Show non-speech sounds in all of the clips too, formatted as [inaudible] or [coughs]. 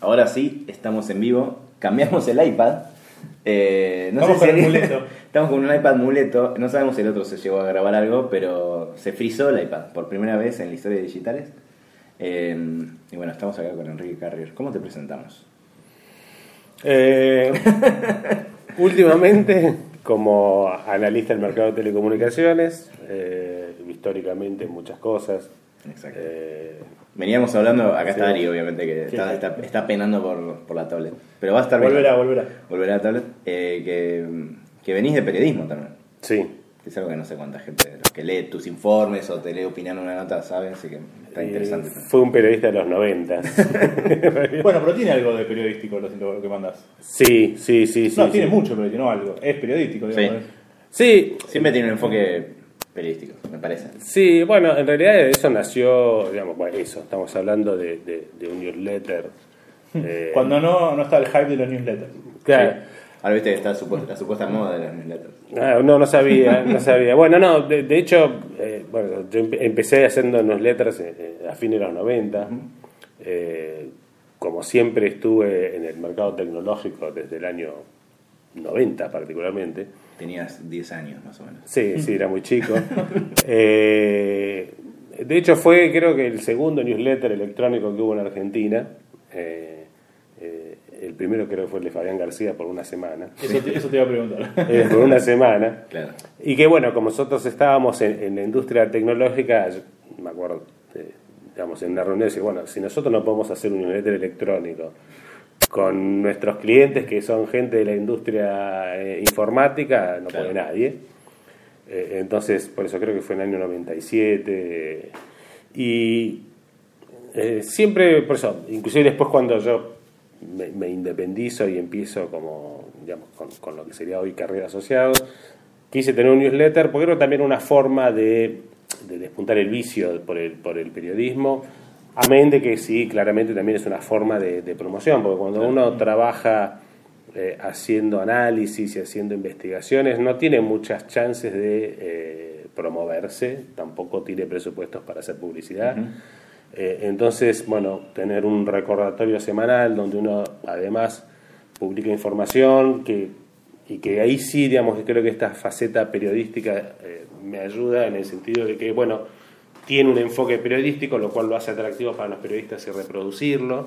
Ahora sí, estamos en vivo. Cambiamos el iPad. Eh, no Estamos sé con si el muleto. [laughs] Estamos con un iPad muleto. No sabemos si el otro se llegó a grabar algo, pero se frizó el iPad por primera vez en la historia de digitales. Eh, y bueno, estamos acá con Enrique Carrier. ¿Cómo te presentamos? Eh, [laughs] últimamente, como analista del mercado de telecomunicaciones, históricamente muchas cosas. Exacto. Eh, Veníamos hablando, acá está Sí. Ari, obviamente, que Sí, está, sí. está- está penando por, por la tablet. Pero va a estar bien. Volverá, volverá. Volverá a la tablet. Eh, que, que venís de periodismo también. sí. Que es algo que no sé cuánta gente, los que lee tus informes o te lee opinando una nota, sabe, así que está Y interesante. Fue un periodista de los 90. [laughs] Bueno, pero tiene algo de periodístico lo, que mandas. sí, sí, sí. sí no, sí. tiene mucho, pero tiene algo. Es periodístico, digamos. Sí, Siempre tiene un enfoque periodístico, me parece. Sí, bueno, en realidad eso nació, digamos, bueno, eso, estamos hablando de, de- de un newsletter. eh, Cuando no, no está el hype de los newsletters. claro. Sí. Ahora viste que está supuesta- la supuesta moda de las newsletters. Ah, no, no sabía, no sabía. Bueno, no, de, de hecho, eh, bueno, yo empe- empecé haciendo newsletters eh, eh, a fines de los 90. Eh, como siempre estuve en el mercado tecnológico desde el año 90 particularmente. Tenías 10 años más o menos. Sí, sí, era muy chico. [laughs] Eh, de hecho, fue creo que el segundo newsletter electrónico que hubo en Argentina. Eh, eh, el primero creo que fue el de Fabián García por una semana. Eso, te, eso te iba a preguntar. [laughs] Eh, por una semana. Claro. Y que bueno, como nosotros estábamos en, en la industria tecnológica, yo me acuerdo, eh, digamos, en una reunión, decir, bueno, si nosotros no podemos hacer un newsletter electrónico con nuestros clientes que son gente de la industria eh, informática, no Claro. puede nadie. Eh, entonces, por eso creo que fue en el año 97. Y eh, siempre, por eso, inclusive después cuando yo me, me independizo y empiezo como, digamos, con, con lo que sería hoy carrera asociados, quise tener un newsletter porque era también una forma de, de despuntar el vicio por el, por el periodismo. Amén de que sí, claramente también es una forma de, de promoción, porque cuando uno trabaja eh, haciendo análisis y haciendo investigaciones, no tiene muchas chances de eh, promoverse, tampoco tiene presupuestos para hacer publicidad. Eh, entonces, bueno, tener un recordatorio semanal donde uno además publica información que, y que ahí sí, digamos, creo que esta faceta periodística eh, me ayuda en el sentido de que, bueno, tiene un enfoque periodístico, lo cual lo hace atractivo para los periodistas y reproducirlo.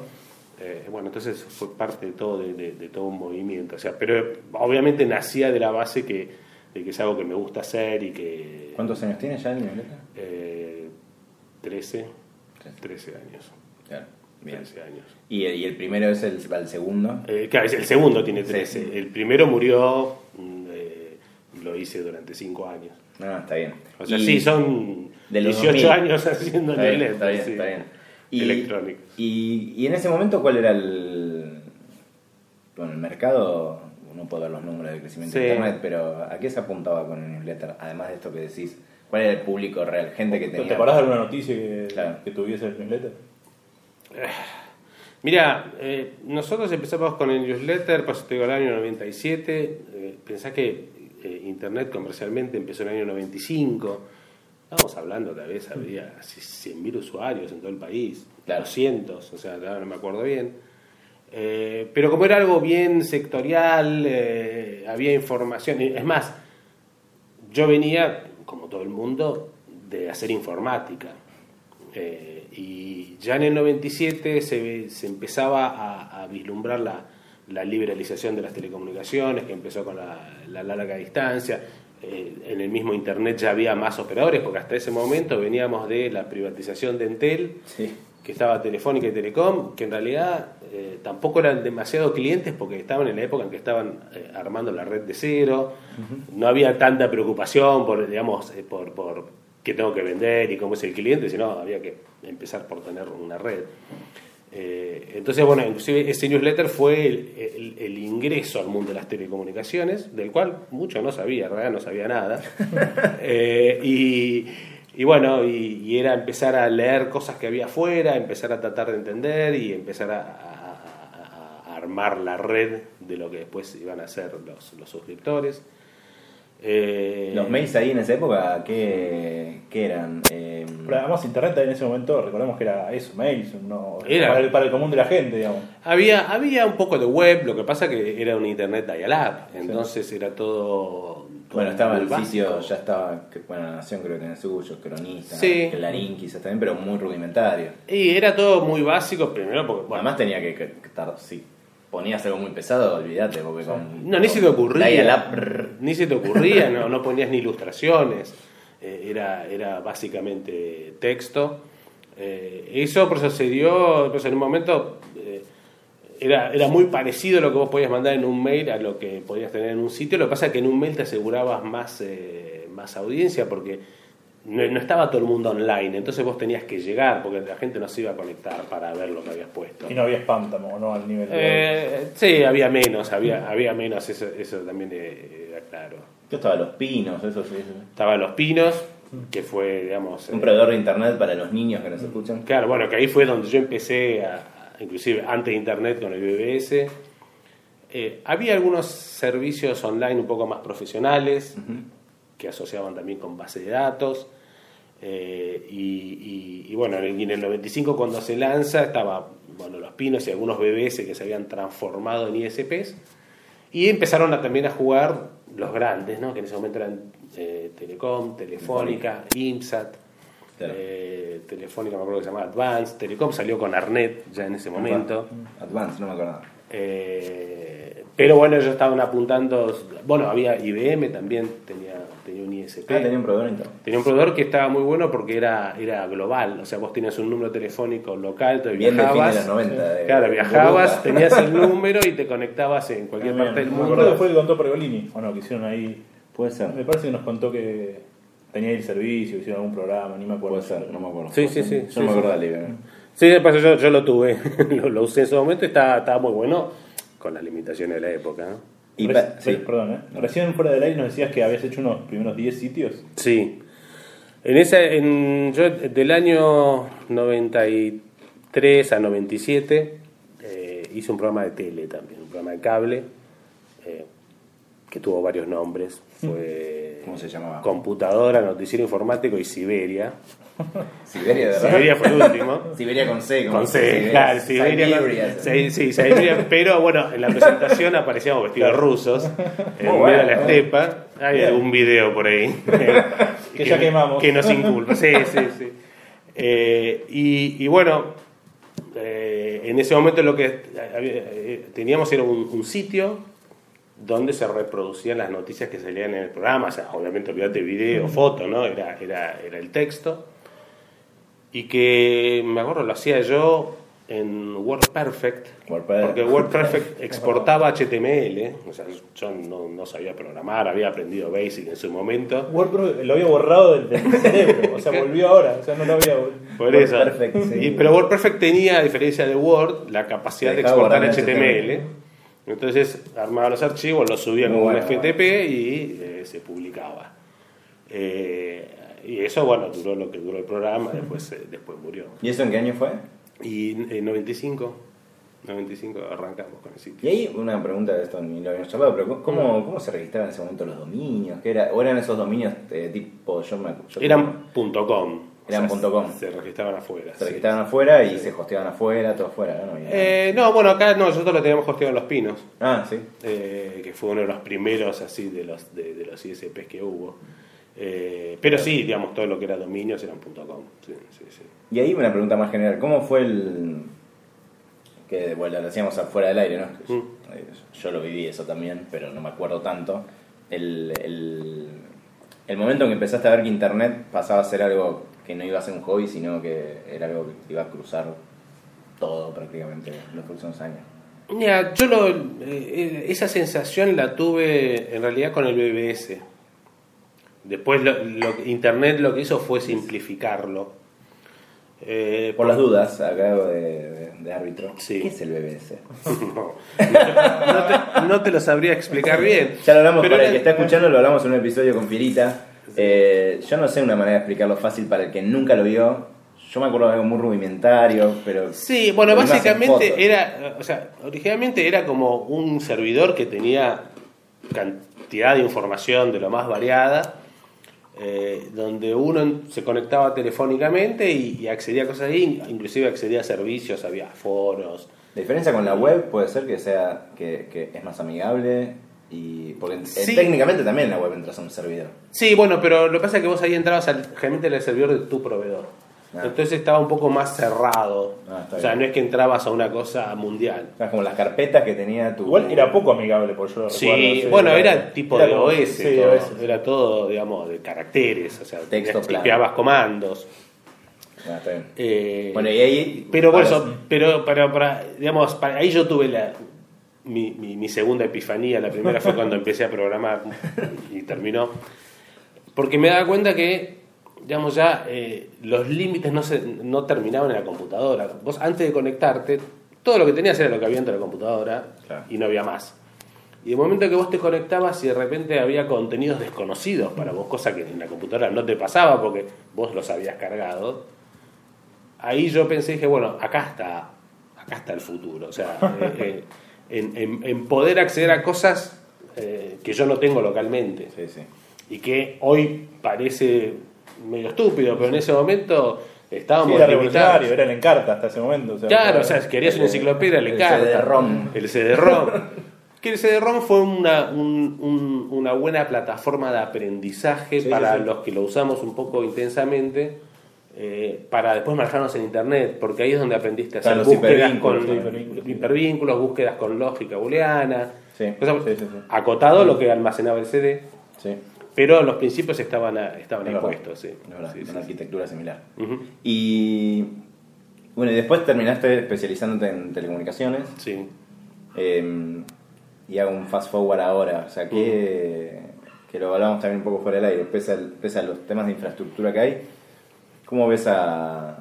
Eh, bueno, entonces fue parte de todo, de, de- de todo un movimiento. O sea, pero obviamente nacía de la base que, de que es algo que me gusta hacer y que... ¿Cuántos años tienes ya newsletter? Eh, 13, 13 años. Claro, bien. 13 años. Y, y el primero es el, el segundo. Eh, claro, el segundo tiene Sí. 13. El primero murió, mm, eh, lo hice durante 5 años. No, está bien. O sea, Y sí, son de los 18 2000. años haciendo Está bien, está bien, sí. está bien. Y. Y, y en ese momento, ¿cuál era el. Bueno, el mercado, no puedo ver los números de crecimiento Sí. de Internet, pero ¿a qué se apuntaba con el newsletter? Además de esto que decís, ¿cuál era el público real? Gente que ¿Te acordás de alguna noticia que, Claro. que tuviese el newsletter? [sighs] Mira, eh, nosotros empezamos con el newsletter, pues te digo, el año 97. Eh, pensá que eh, Internet comercialmente empezó en el año 95. Estábamos hablando, tal vez había así 100.000 usuarios en todo el país, Claro. 200, o sea, no me acuerdo bien. Eh, pero como era algo bien sectorial, eh, había información. Es más, yo venía, como todo el mundo, de hacer informática. Eh, y ya en el 97 se, se empezaba a, vislumbrar la, la liberalización de las telecomunicaciones, que empezó con la larga distancia. Eh, en el mismo Internet ya había más operadores, porque hasta ese momento veníamos de la privatización de Entel, Sí. que estaba Telefónica y Telecom, que en realidad eh, tampoco eran demasiado clientes porque estaban en la época en que estaban eh, armando la red de cero, no había tanta preocupación por, digamos, eh, por, por qué tengo que vender y cómo es el cliente, sino había que empezar por tener una red. Eh, entonces, bueno, inclusive ese newsletter fue el, el- el ingreso al mundo de las telecomunicaciones, del cual mucho no sabía, en realidad no sabía nada. [laughs] Eh, y, y bueno, y, y era empezar a leer cosas que había afuera, empezar a tratar de entender y empezar a, a- a- a armar la red de lo que después iban a ser los, los suscriptores. Eh, Los mails ahí en esa época, ¿qué, qué eran? Eh, Pero además internet en ese momento, recordemos que era eso, mails, no, Era. Para, el, para el común de la gente, digamos. Había, había un poco de web, lo que pasa que era un internet dial-up, entonces era todo... bueno, estaba el sitio, ya estaba, bueno, La Nación creo que tenía suyo, Cronista, Sí. Clarín quizás también, pero muy rudimentario. Y era todo muy básico, primero porque... bueno, Además tenía que, que- que estar, si ponías algo muy pesado, olvídate, porque con... No, ni se te con ocurría. brr, Ni se te ocurría, no, no ponías ni ilustraciones. Eh, era, era básicamente texto. Eh, eso dio, pues en un momento eh, era, era muy parecido lo que vos podías mandar en un mail a lo que podías tener en un sitio. Lo que pasa es que en un mail te asegurabas más, eh, más audiencia porque no, no estaba todo el mundo online. Entonces vos tenías que llegar porque la gente no se iba a conectar para ver lo que habías puesto. Y no había tampoco, ¿no? Al nivel de... Eh, sí, había menos, había, había menos, eso, eso también eh, era claro. Yo estaba Los Pinos, eso sí. Estaba Los Pinos, que fue, digamos... Un eh, proveedor de internet para los niños que nos escuchan. Claro, bueno, que ahí fue donde yo empecé, a, inclusive antes de Internet con el BBS. Eh, había algunos servicios online un poco más profesionales, que asociaban también con base de datos. Eh, y, y- y bueno, en el, en el 95 cuando se lanza estaba, bueno, Los Pinos y algunos BBS que se habían transformado en ISPs. Y empezaron a, también a jugar los grandes, ¿no? que en ese momento eran eh, Telecom, Telefónica, IMSAT, Claro. eh, Telefónica me acuerdo que se llamaba Advance, Telecom salió con Arnet ya en ese momento. Advance, no me. Eh, pero bueno, ellos estaban apuntando, bueno, había IBM también, tenía, tenía un ISP. Ah, tenía un proveedor de internet. Tenía un proveedor que estaba muy bueno porque era, era global, o sea, vos tenías un número telefónico local, entonces Bien de fin de viajabas, los 90. de- claro, de viajabas, tenías el número y te conectabas en cualquier También. parte del Me acuerdo que mundo. fue el que contó Pergolini, o no, que hicieron ahí... Puede ser. Me parece que nos contó que tenía el servicio, hicieron algún programa, ni me acuerdo. Puede ser, no me acuerdo. Sí, sí, sí, Yo sí, no me sí. acuerdo del libro. Sí, de paso yo, yo lo tuve, [laughs] lo, lo usé en su momento y estaba, estaba muy bueno con las limitaciones de la época. ¿no? Y Reci- pa- sí. Perdón, ¿eh? Recién fuera del aire nos decías que habías hecho unos primeros 10 sitios. Sí. En esa, en, yo del año 93 a 97 eh, hice un programa de tele también, un programa de cable eh, que tuvo varios nombres. Fue ¿Cómo se llamaba? Computadora, Noticiero Informático y Siberia. [laughs] Siberia, de verdad. Siberia fue el último. [laughs] Siberia con C. Con C, Siberia. claro, Siberia. con- sí, sí, Siberia, [laughs] pero bueno, en la presentación aparecíamos vestidos rusos, en medio bueno, de la estepa. Hay algún video por ahí. Que ya quemamos. Que nos inculpa. Sí, sí, sí. Eh, y, y bueno, eh, en ese momento lo que eh, teníamos era un, un sitio donde se reproducían las noticias que salían en el programa, o sea, obviamente olvídate video, foto, ¿no? Era, era, era el texto. Y que me acuerdo, lo hacía yo en WordPerfect, WordPerfect. porque WordPerfect [laughs] exportaba HTML, o sea, yo no, no sabía programar, había aprendido Basic en su momento. WordPress lo había borrado del, del [laughs] cerebro, o sea, volvió ahora, o sea, no lo había... Por eso. WordPerfect, sí. Y- pero WordPerfect tenía, a diferencia de Word, la capacidad de exportar. HTML. Entonces armaba los archivos, los subía como un bueno, FTP y eh, se publicaba. Eh, y eso, bueno, duró lo que duró el programa, después, eh, después murió. ¿Y eso en qué año fue? Y en 95, 95 arrancamos con el sitio. Y ahí una pregunta de esto ni lo habíamos charlado, pero ¿cómo, cómo se registraban en ese momento los dominios? ¿Qué era? ¿O eran esos dominios eh, tipo, yo me yo Eran punto .com. Eran punto .com. Se registraban afuera. Se sí. registraban afuera y se hosteaban afuera, todo afuera, ¿no? Eh, no, bueno, acá no, nosotros lo teníamos hosteado en Los Pinos. ah, sí. eh, que fue uno de los primeros así de los de, de los ISPs que hubo. Eh, pero sí, digamos, todo lo que era dominios eran .com. Sí, sí, sí. Y ahí una pregunta más general, ¿cómo fue el... que bueno, lo decíamos afuera del aire, ¿no? Mm. Yo lo viví eso también, pero no me acuerdo tanto. El, el, el momento en que empezaste a ver que Internet pasaba a ser algo que no iba a ser un hobby, sino que era algo que iba a cruzar todo prácticamente en los próximos años. Mira, yo lo, eh, esa sensación la tuve en realidad con el BBS. Después lo- Internet lo que hizo fue simplificarlo. Eh, Por las dudas, acá de, de- de árbitro. Sí. ¿Qué es el BBS? [laughs] no, no te, no te lo sabría explicar bien. Ya lo hablamos, Pero para el que está escuchando, lo hablamos en un episodio con Fierita. Eh, yo no sé una manera de explicarlo fácil para el que nunca lo vio. Yo me acuerdo de algo muy rudimentario, pero... Sí, bueno, básicamente era, o sea, originalmente era como un servidor que tenía can- cantidad de información de lo más variada, eh, donde uno se conectaba telefónicamente y, y accedía a cosas ahí, inclusive accedía a servicios, había foros. La diferencia con la web puede ser que sea que, que es más amigable y porque eh, técnicamente también en la web entras a un servidor. Sí, bueno, pero lo que pasa es que vos ahí entrabas al, realmente al servidor de tu proveedor. Ah. Entonces estaba un poco más cerrado. Ah, o sea, bien. no es que entrabas a una cosa mundial. Como las carpetas que tenía tu Igual era poco amigable, por yo lo Sí, recuerdo. bueno, era tipo Era de como- OS, Sí, todo. OS. era todo, digamos, de caracteres, o sea, Texto tipeabas comandos. Ah, está bien. Eh, Bueno, y ahí. pero por eso, pero para, para, digamos, para, ahí yo tuve la, mi, mi, mi segunda epifanía, la primera fue cuando empecé a programar y terminó, porque me daba cuenta que, digamos, ya eh, los límites no, se, no terminaban en la computadora. Vos antes de conectarte, todo lo que tenías era lo que había dentro de la computadora Claro. y no había más. Y de momento que vos te conectabas y de repente había contenidos desconocidos para vos, cosa que en la computadora no te pasaba porque vos los habías cargado, ahí yo pensé, dije, bueno, acá está, acá está el futuro. O sea, [laughs] eh, eh, en, en- en poder acceder a cosas eh, que yo no tengo localmente Sí, sí. y que hoy parece medio estúpido, pero en ese momento Sí, estábamos era limitados. revolucionario, era el encarta hasta ese momento. O sea, Claro, o sea, si querías una enciclopedia, le El carta. CD-ROM. El CD-ROM. [laughs] Que el CD-ROM fue una, un- un- una buena plataforma de aprendizaje Sí, para sí, sí. los que lo usamos un poco intensamente, eh, para después manejarnos en Internet, porque ahí es donde aprendiste a hacer búsquedas hipervínculos, con sí, hipervínculos, sí. hipervínculos, búsquedas con lógica booleana, Sí, sí, sí, sí. acotado lo que almacenaba el CD, Sí. Pero los principios estaban, estaban Es verdad. impuestos. Sí. Es verdad, Sí, una sí. arquitectura similar. Y. Bueno, y después terminaste especializándote en telecomunicaciones. Sí. eh, y hago un fast forward ahora. O sea, que, que lo hablamos también un poco fuera del aire. Pese, al- pese a los temas de infraestructura que hay, ¿cómo ves a, a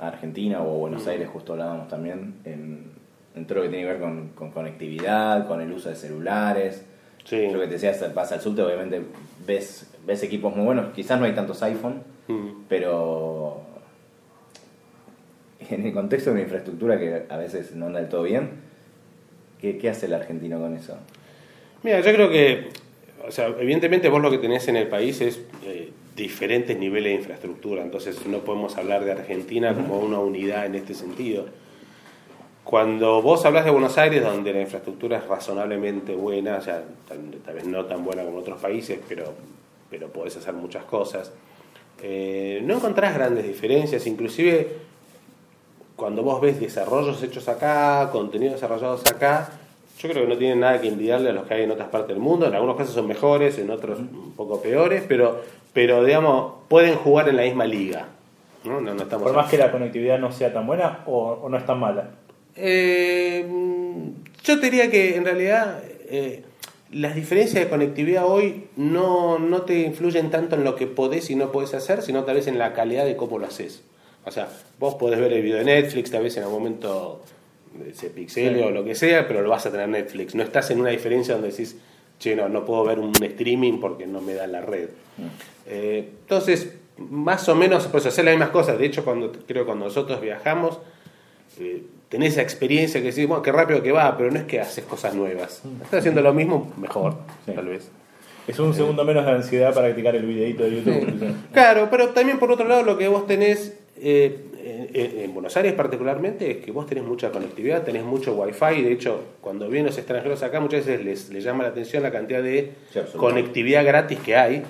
Argentina o Buenos Aires? Justo hablábamos también. En, en todo lo que tiene que ver con, con conectividad, con el uso de celulares. Sí. Lo que te decía, vas al subte, obviamente ves, ves equipos muy buenos. Quizás no hay tantos iPhone, Mm. pero en el contexto de una infraestructura que a veces no anda del todo bien, ¿qué, qué hace el argentino con eso? Mira, yo creo que, o sea, evidentemente vos lo que tenés en el país es eh, diferentes niveles de infraestructura, entonces no podemos hablar de Argentina como una unidad en este sentido. Cuando vos hablas de Buenos Aires, donde la infraestructura es razonablemente buena, o sea, tal, tal vez no tan buena como otros países, pero, pero podés hacer muchas cosas, eh, no encontrás grandes diferencias, inclusive cuando vos ves desarrollos hechos acá, contenidos desarrollados acá, yo creo que no tienen nada que envidiarle a los que hay en otras partes del mundo. En algunos casos son mejores, en otros un poco peores, pero, pero digamos, pueden jugar en la misma liga. No, no, no estamos Por más que la conectividad no sea tan buena o, o no es tan mala. Eh, yo te diría que en realidad eh, las diferencias de conectividad hoy no, no te influyen tanto en lo que podés y no podés hacer, sino tal vez en la calidad de cómo lo haces. O sea, vos podés ver el video de Netflix, tal vez en algún momento se pixele Sí. o lo que sea, pero lo vas a tener en Netflix. No estás en una diferencia donde decís, che, no, no puedo ver un streaming porque no me da la red. Eh, entonces, más o menos, pues hacer las mismas cosas. De hecho, cuando creo que cuando nosotros viajamos, eh, tenés esa experiencia que decís, bueno, qué rápido que va, pero no es que haces cosas nuevas. Estás haciendo lo mismo, mejor, Sí. tal vez. Es un segundo menos de ansiedad para practicar el videito de YouTube. Sí. Claro, pero también por otro lado lo que vos tenés eh, en, en Buenos Aires particularmente es que vos tenés mucha conectividad, tenés mucho wifi, de hecho cuando vienen los extranjeros acá muchas veces les, les llama la atención la cantidad de Sí, conectividad gratis que hay,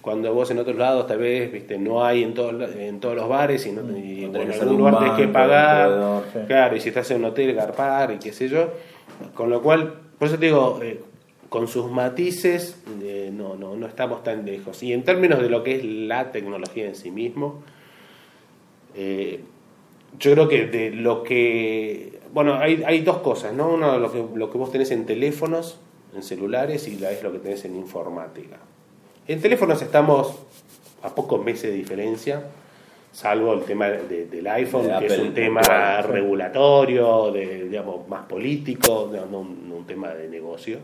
cuando vos en otros lados tal vez viste no hay en todos, la- en todos los bares y, no, y No en algún lugar tenés que banco, pagar, sí. claro, y si estás en un hotel garpar y qué sé yo, con lo cual, por eso te digo, eh, con sus matices eh, no, no, no estamos tan lejos. Y en términos de lo que es la tecnología en sí mismo, eh, yo creo que de lo que... Bueno, hay, hay dos cosas, ¿no? Uno, lo que, lo que vos tenés en teléfonos, en celulares, y la es lo que tenés en informática. En teléfonos estamos a pocos meses de diferencia, salvo el tema de- del iPhone, De que es un tema regulatorio, de, digamos, más político, no, no un, no un tema de negocio.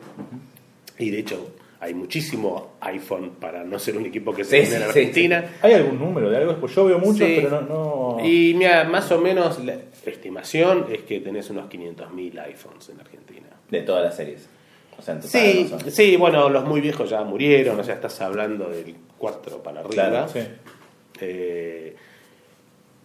Y de hecho, hay muchísimo iPhone para no ser un equipo que se Sí, vende en sí, Argentina. ¿Hay algún número de algo? Pues yo veo muchos, Sí. pero no. no... Y mira, más o menos la estimación es que tenés unos 500.000 iPhones en Argentina. De todas las series. O sea, en total, Sí, no son- sí, bueno, los muy viejos ya murieron, o sea, estás hablando del 4 para arriba. Claro, Sí. Eh,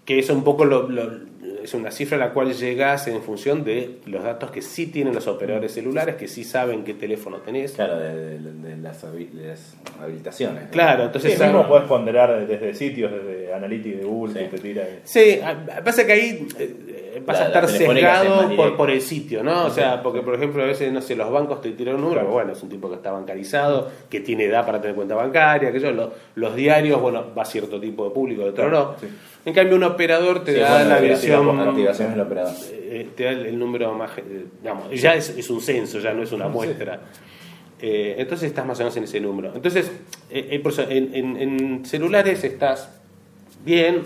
que es un poco lo, lo- es una cifra a la cual llegas en función de los datos que sí tienen los operadores celulares, que sí saben qué teléfono tenés. Claro, de, de- de las, habilitaciones. Claro, Sí, entonces mismo saben- puedes ponderar desde sitios, desde Analytics de Google, Sí. que te tira. y- Sí, pasa que ahí eh, vas La- a estar es sesgado por, por el sitio, ¿no? O Sí, sea, sí. porque por ejemplo a veces, no sé, los bancos te tiran un número, Claro. bueno, es un tipo que está bancarizado, que tiene edad para tener cuenta bancaria, que yo, los, los diarios, bueno, va cierto tipo de público, de otro Claro, no. sí. En cambio, un operador te Sí, da bueno, la visión... activación es el operador. eh, te da el, el número más, eh, digamos, ya es, es un censo, ya no es una muestra. Eh, entonces estás más o menos en ese número. Entonces, eh, eh, en, en- en celulares estás bien,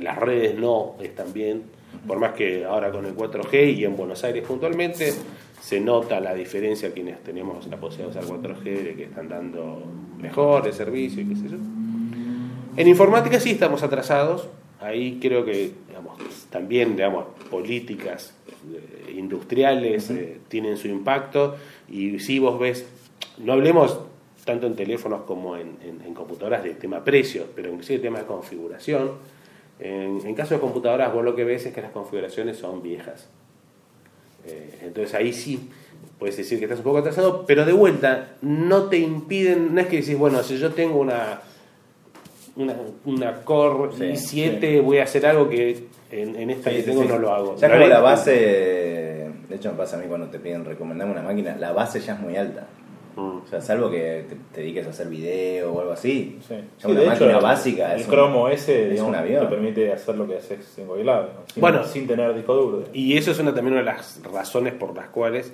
las redes no están bien, por más que ahora con el 4G y en Buenos Aires puntualmente se nota la diferencia quienes tenemos la posibilidad de usar 4G, de que están dando mejores servicios y qué sé yo. En informática sí estamos atrasados. Ahí creo que digamos, también digamos, políticas eh, industriales eh, tienen su impacto. Y si vos ves, no hablemos tanto en teléfonos como en, en- en computadoras de tema precios, pero inclusive tema de configuración. En, en caso de computadoras, vos lo que ves es que las configuraciones son viejas. Eh, entonces ahí sí puedes decir que estás un poco atrasado, pero de vuelta, no te impiden, no es que decís, bueno, si yo tengo una una, una Core Sí, i7, voy a hacer algo que en, en esta Sí, que sí, tengo sí. no lo hago. Ya No como la base, de hecho me pasa a mí cuando te piden recomendar una máquina, la base ya es muy alta. Mm. O sea, salvo que te, te dediques a hacer video o algo así. Sí. Ya Sí, una de máquina hecho, básica El es un- Chrome OS es un avión. te permite hacer lo que haces en lado, sin, Bueno. sin tener disco duro. Y eso es una, también una de las razones por las cuales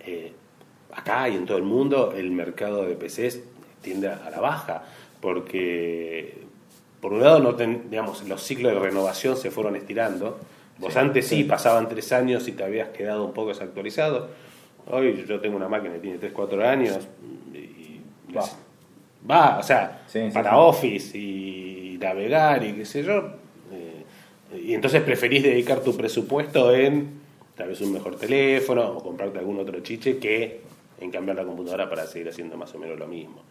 eh, acá y en todo el mundo el mercado de PCs tiende a la baja, porque por un lado no ten- digamos, los ciclos de renovación se fueron estirando. Vos Sí, antes sí, sí. pasaban tres años y te habías quedado un poco desactualizado. Hoy yo tengo una máquina que tiene 3, 4 años y Va. va, o sea, Sí, para. Office y navegar y qué sé yo. eh, y entonces preferís dedicar tu presupuesto en tal vez un mejor teléfono o comprarte algún otro chiche que en cambiar la computadora para seguir haciendo más o menos lo mismo.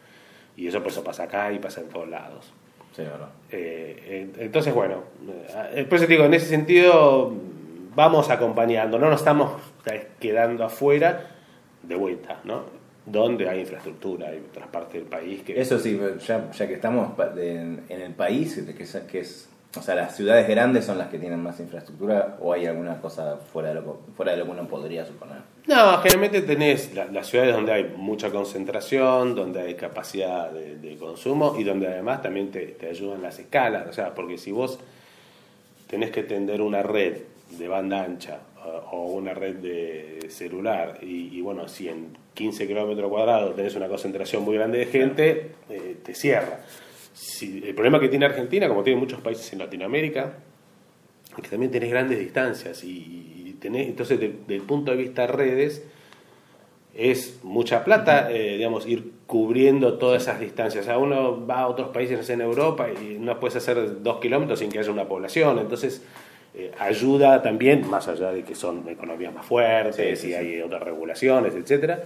Y eso por eso pasa acá y pasa en todos lados. Sí, verdad. Eh, eh, entonces, bueno, eh, por eso te digo, en ese sentido vamos acompañando, no nos estamos eh, quedando afuera de vuelta, ¿no? Donde hay infraestructura, hay otras partes del país que... Eso sí, ya, ya que estamos en el país, que es, que es, o sea, las ciudades grandes son las que tienen más infraestructura o hay alguna cosa fuera de lo, fuera de lo que uno podría suponer. No, generalmente tenés la- las ciudades donde hay mucha concentración, donde hay capacidad de, de consumo y donde además también te, te ayudan las escalas. O sea, porque si vos tenés que tender una red de banda ancha o, o una red de celular y, y, bueno, si en 15 kilómetros cuadrados tenés una concentración muy grande de gente, eh, te cierra. Si- el problema que tiene Argentina, como tiene muchos países en Latinoamérica, es que también tenés grandes distancias y, tenés, entonces de- del punto de vista redes es mucha plata, eh, digamos, ir cubriendo todas esas distancias. O sea, uno va a otros países, no sé, en Europa y no puedes hacer dos kilómetros sin que haya una población, entonces eh, ayuda también, más allá de que son economías más fuertes Sí, sí, y sí. hay otras regulaciones, etcétera,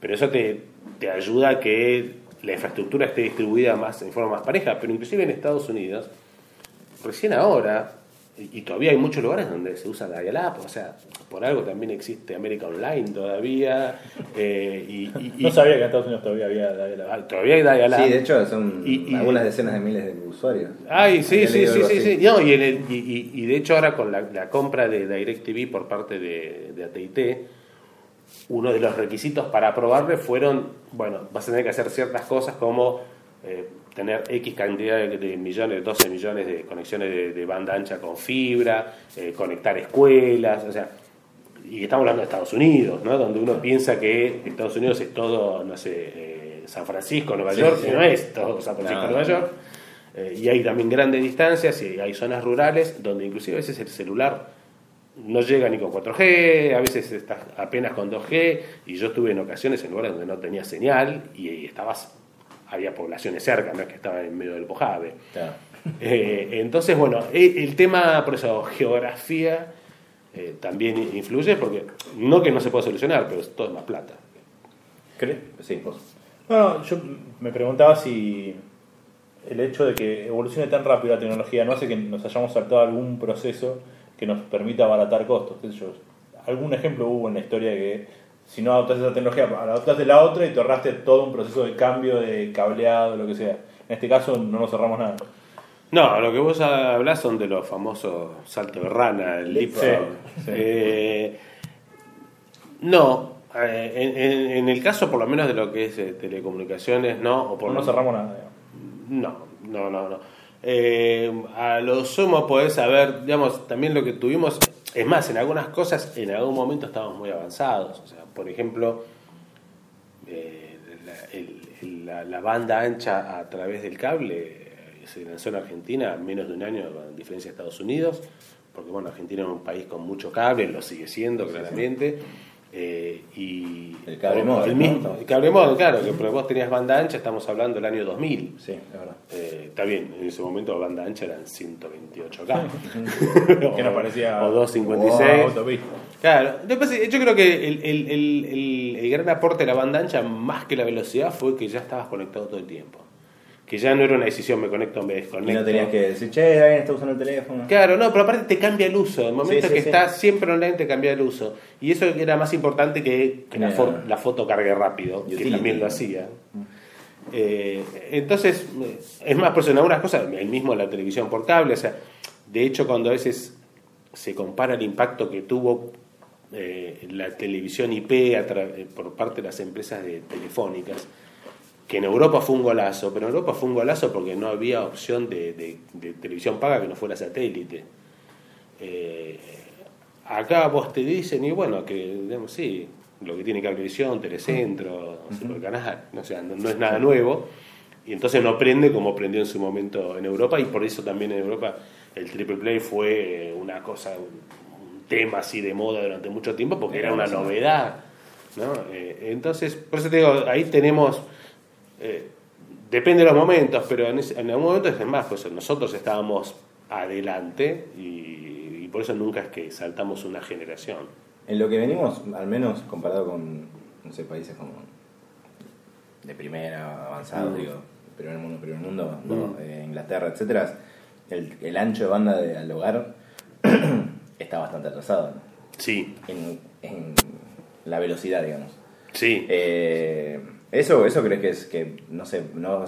pero eso te, te ayuda a que la infraestructura esté distribuida más en forma más pareja, pero inclusive en Estados Unidos recién ahora, y y todavía hay muchos lugares donde se usa dial-up, o sea, por algo también existe América Online todavía, eh, y, y- y- No sabía que en Estados Unidos todavía había la, la- ah, todavía hay dial-up. Sí, de hecho son Y- y- algunas decenas de miles de usuarios. Ay, sí, sí, sí, sí, sí. No, y, en el- y, y- y de hecho ahora con la, la compra de DirecTV por parte de, de AT&T, uno de los requisitos para aprobarle fueron, bueno, vas a tener que hacer ciertas cosas como eh, tener X cantidad de, de millones, 12 millones de conexiones de, de banda ancha con fibra, eh, conectar escuelas, o sea, y estamos hablando de Estados Unidos, ¿no? Donde uno piensa que Estados Unidos es todo, no sé, eh, San Francisco, Nueva Sí, York, sí. y no es todo San Francisco, No, Nueva no. York. Y hay también grandes distancias y hay zonas rurales donde inclusive a veces el celular no llega ni con 4G, a veces está apenas con 2G, y yo estuve en ocasiones en lugares donde no tenía señal y, y estabas, había poblaciones cerca, no es que estaba en medio del Mojave. Claro. [laughs] Eh, entonces, bueno, e- el tema, por eso, geografía eh, también influye, porque no que no se pueda solucionar, pero todo es más plata. ¿Crees? Sí, vos. No, no, yo me preguntaba si el hecho de que evolucione tan rápido la tecnología no hace que nos hayamos saltado algún proceso que nos permita abaratar costos. qué sé yo. Algún ejemplo hubo en la historia de que si no adoptas esa tecnología, adoptaste la otra y te ahorraste todo un proceso de cambio, de cableado, lo que sea. En este caso no nos ahorramos nada. No, lo que vos hablás son de los famosos saltos de rana, el leapfrog. Sí, sí. Eh, no, eh, en, en- en el caso por lo menos de lo que es eh, telecomunicaciones, no, o por No nos cerramos nada. digamos. No, no, no, no. Eh, a lo sumo podés saber, digamos, también lo que tuvimos, es más, en algunas cosas en algún momento estábamos muy avanzados. O sea, por ejemplo, eh, la, el- el- la- la banda ancha a través del cable eh, se lanzó en Argentina en menos de un año, a diferencia de Estados Unidos, porque bueno, Argentina es un país con mucho cable, lo sigue siendo claramente. Eh, y El cable o- módem, el ¿no? mismo, el cable módem, claro, que porque vos tenías banda ancha, estamos hablando del año 2000. Sí, es verdad. Eh, está bien, en ese momento la banda ancha eran 128K. [laughs] [laughs] Que nos parecía. O 256. Wow, autopista. Claro, después, eh, yo creo que el, el- el- el- el gran aporte de la banda ancha, más que la velocidad, fue que ya estabas conectado todo el tiempo. Que ya no era una decisión, me conecto o me Y desconecto. no tenías que decir, che, alguien está usando el teléfono. Claro, no, pero aparte te cambia el uso. El momento Sí, sí, que sí. estás siempre online te cambia el uso. Y eso era más importante que, que la, fo- la foto cargue rápido, que también lo hacía. Eh, entonces, eh, es más, por eso en algunas cosas, el mismo la televisión por cable, o sea, de hecho cuando a veces se compara el impacto que tuvo eh, la televisión IP a por parte de las empresas de telefónicas, que en Europa fue un golazo, pero en Europa fue un golazo porque no había opción de, de- de televisión paga que no fuera satélite. Eh, acá vos te dicen, y bueno, que digamos, sí, lo que tiene Cablevisión, Telecentro, Supercanal, no, sea, no, no es nada nuevo, y entonces no prende como prendió en su momento en Europa, y por eso también en Europa el triple play fue una cosa, un, un tema así de moda durante mucho tiempo, porque era una novedad. ¿no? Eh, entonces, por eso te digo, ahí tenemos eh, depende de los momentos, pero en, ese- en algún momento es más, pues nosotros estábamos adelante y, y por eso nunca es que saltamos una generación. En lo que venimos, al menos comparado con, no sé, países como de primera, avanzados, Mm. digo, primer mundo, primer mundo, ¿no? Eh, Inglaterra, etcétera, el, el ancho de banda de, al hogar [clears throat] está bastante atrasado ¿no? Sí, en, en la velocidad, digamos. sí. Eh, eso, eso crees que es que, no sé, no,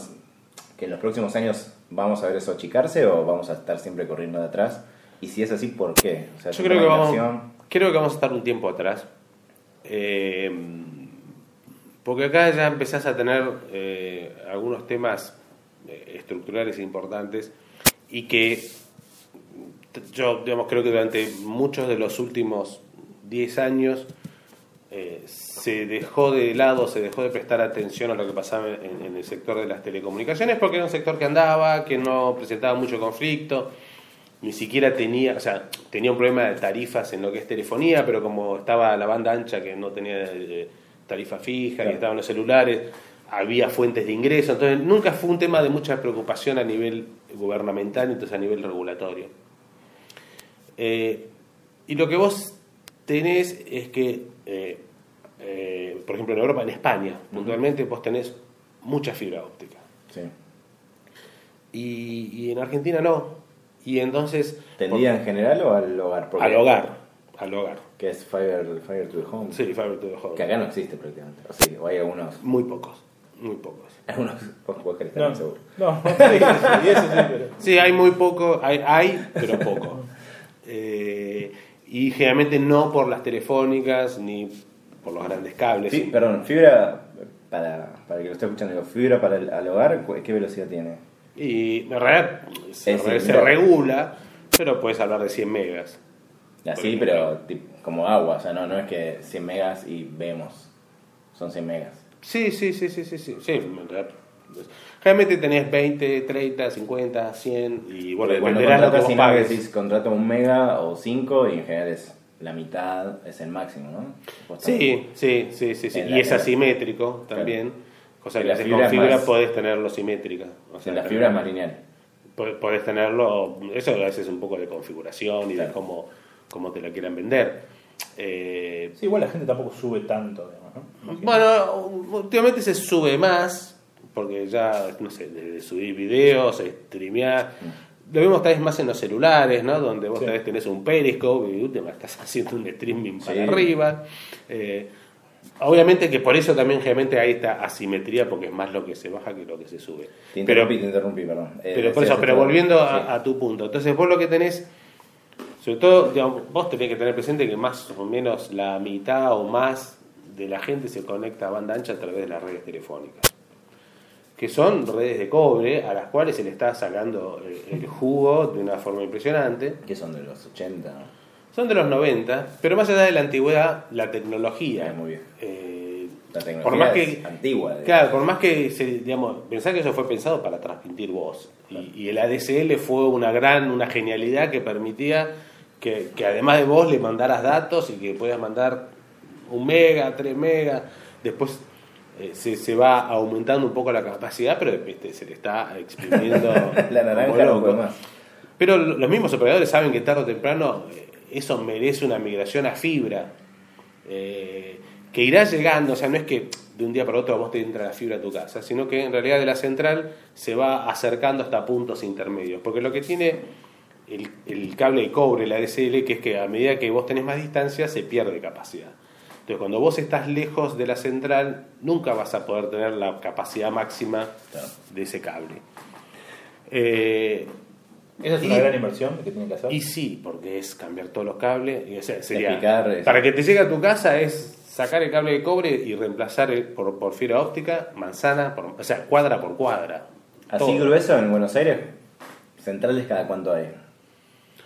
que en los próximos años vamos a ver eso achicarse o vamos a estar siempre corriendo de atrás? Y si es así, ¿por qué? O sea, Yo ¿es creo que, vamos, creo que vamos a estar un tiempo atrás. Eh, porque acá ya empezás a tener eh, algunos temas eh, estructurales importantes y que yo digamos, creo que durante muchos de los últimos 10 años eh, se dejó de lado, se dejó de prestar atención a lo que pasaba en, en el sector de las telecomunicaciones porque era un sector que andaba, que no presentaba mucho conflicto, ni siquiera tenía, o sea, tenía un problema de tarifas en lo que es telefonía, pero como estaba la banda ancha que no tenía eh, tarifa fija y Claro. estaban los celulares, había fuentes de ingreso, entonces nunca fue un tema de mucha preocupación a nivel gubernamental, entonces a nivel regulatorio. Eh, y lo que vos tenés es que, eh, eh, por ejemplo, en Europa, en España, puntualmente, vos tenés mucha fibra óptica. Sí. Y, y en Argentina no. Y entonces... ¿Tendría en general o al hogar? al hogar, al hogar. Que es Fiber, Fiber to the Home. Sí, fiber to the home. Que acá no existe prácticamente. O, sí, o hay algunos. Muy pocos, muy pocos. [laughs] Algunos vos podés estar No, bien seguro. no, [laughs] sí, sí, pero. Sí, hay muy poco, hay, hay pero poco. [laughs] Y generalmente no por las telefónicas ni por los grandes cables. Sí, perdón, fibra, para, para el que lo esté escuchando, digo, fibra para el al hogar, ¿cu- ¿qué velocidad tiene? Y en realidad se, Es re- decir, se no. regula, pero puedes hablar de 100 megas. Así, pero tip- como agua, o sea, no, no es que 100 megas y vemos, son 100 megas. Sí, sí, sí, sí, sí, sí. sí en realidad, Generalmente tenés 20, 30, 50, 100 y bueno, Porque cuando dependerá de lo que contratas pagues. decís contrato un mega o 5 y en general es la mitad, es el máximo, ¿no? Sí, sí, sí, sí, sí. Y es asimétrico también. Cosa En que la haces fibra con es fibra más- podés tenerlo simétrica. O en la fibra es más lineal. po- Podés tenerlo, eso a veces es un poco de configuración y de cómo, cómo te la quieran vender. Eh, Sí, igual la gente tampoco sube tanto, digamos, bueno, últimamente se sube más, porque ya, no sé, de subir videos, streamear. Lo vemos tal vez más en los celulares, ¿no? Donde vos Sí. tal vez tenés un periscope y última estás [laughs] haciendo un streaming para arriba. Eh, obviamente que por eso también generalmente hay esta asimetría, porque es más lo que se baja que lo que se sube. Te Pero, interrumpí, te interrumpí, perdón. Eh, pero por eso, pero volviendo a, a tu punto. Entonces vos lo que tenés, sobre todo, digamos, vos tenés que tener presente que más o menos la mitad o más de la gente se conecta a banda ancha a través de las redes telefónicas. Que son redes de cobre a las cuales se le está sacando el, el jugo de una forma impresionante. Que son de los 80, ¿no? Son de los 90, pero más allá de la antigüedad, la tecnología. Ah, muy bien. eh, La tecnología por más es que antigua. Claro, por más que se, digamos, pensar que eso fue pensado para transmitir voz. Y, y el ADSL fue una gran, una genialidad que permitía que, que además de vos le mandaras datos y que puedas mandar un mega, tres megas. Después eh, se, se va aumentando un poco la capacidad, pero este, se le está exprimiendo [laughs] La naranja no loco. Pero los mismos operadores saben que tarde o temprano eh, eso merece una migración a fibra. eh, que irá llegando, o sea, no es que de un día para otro vos te entra la fibra a tu casa, sino que en realidad de la central se va acercando hasta puntos intermedios. Porque lo que tiene el, el cable de cobre, la ADSL, que es que a medida que vos tenés más distancia se pierde capacidad. Entonces, cuando vos estás lejos de la central, nunca vas a poder tener la capacidad máxima de ese cable. Eh, Esa es una gran inversión que tienen que hacer. y sí, porque es cambiar todos los cables. Y, o sea, sería, Explicar eso. para que te llegue a tu casa es sacar el cable de cobre y reemplazar el- por, por fibra óptica, manzana, por- o sea, cuadra por cuadra. Así Todo. grueso en Buenos Aires, centrales cada cuánto hay.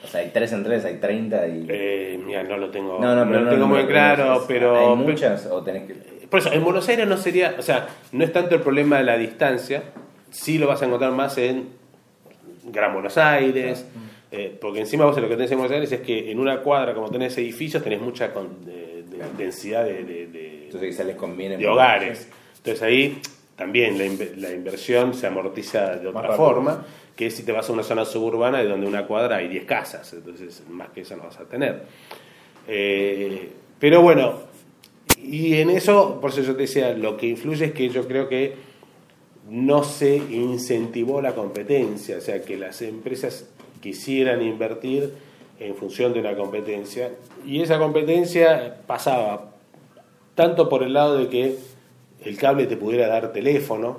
O sea, hay tres centrales, hay 30 y... Eh, mira, no lo tengo, no, no, no lo tengo muy claro, pero... ¿Hay muchas o tenés que...? Por eso, en Buenos Aires no sería, o sea, no es tanto el problema de la distancia, sí lo vas a encontrar más en Gran Buenos Aires, eh, porque encima vos lo que tenés en Buenos Aires es que en una cuadra, como tenés edificios, tenés mucha con- de- de- densidad de, de- Entonces quizás les conviene... de hogares. Entonces ahí también la, inve- la inversión se amortiza de otra forma, que es si te vas a una zona suburbana de donde una cuadra hay 10 casas, entonces más que eso no vas a tener. Eh, pero bueno, y en eso, por eso yo te decía, lo que influye es que yo creo que no se incentivó la competencia, o sea, que las empresas quisieran invertir en función de una competencia, y esa competencia pasaba tanto por el lado de que el cable te pudiera dar teléfono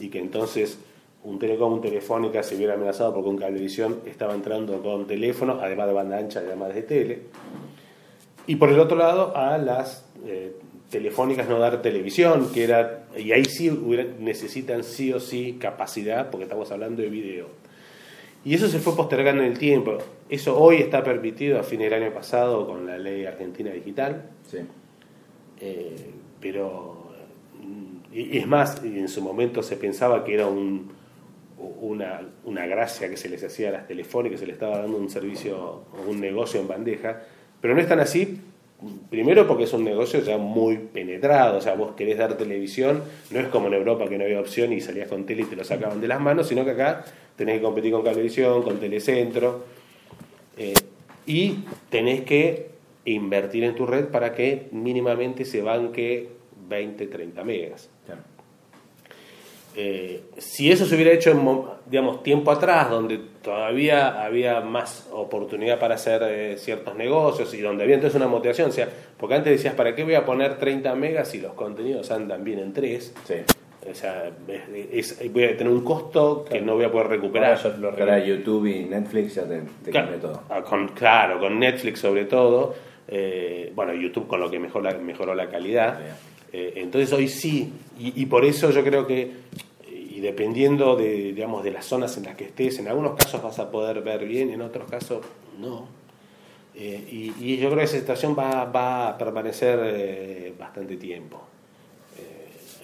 y que entonces un telecom, un telefónica se viera amenazado porque un cablevisión estaba entrando con teléfono, además de banda ancha y además de tele. Y por el otro lado a las eh, telefónicas no dar televisión, que era, y ahí sí hubiera- necesitan sí o sí capacidad, porque estamos hablando de video. Y eso se fue postergando en el tiempo. Eso hoy está permitido a fin del año pasado con la ley argentina digital. Sí. Eh, pero y, es más, en su momento se pensaba que era un, una, una gracia que se les hacía a las telefónicas, se les estaba dando un servicio o un negocio en bandeja, pero no es tan así. Primero porque es un negocio ya muy penetrado, o sea, vos querés dar televisión, no es como en Europa que no había opción y salías con tele y te lo sacaban de las manos, sino que acá tenés que competir con Cablevisión, con Telecentro, eh, y tenés que invertir en tu red para que mínimamente se banque 20, 30 megas. Claro. Eh, si eso se hubiera hecho en mo- digamos, tiempo atrás, donde todavía había más oportunidad para hacer eh, ciertos negocios y donde había entonces una motivación, o sea, porque antes decías, ¿para qué voy a poner 30 megas si los contenidos andan bien en 3? Sí. O sea, es- es- voy a tener un costo que no voy a poder recuperar. Ahora lo ahora YouTube y Netflix ya te, te Claro, todo. ah, con, claro, con Netflix sobre todo. eh, bueno, YouTube con lo que mejoró la, mejoró la calidad. Eh, entonces hoy sí, y, por eso yo creo que, y dependiendo de, digamos, de las zonas en las que estés, en algunos casos vas a poder ver bien, en otros casos no. Eh, y, yo creo que esa situación va, va a permanecer eh, bastante tiempo.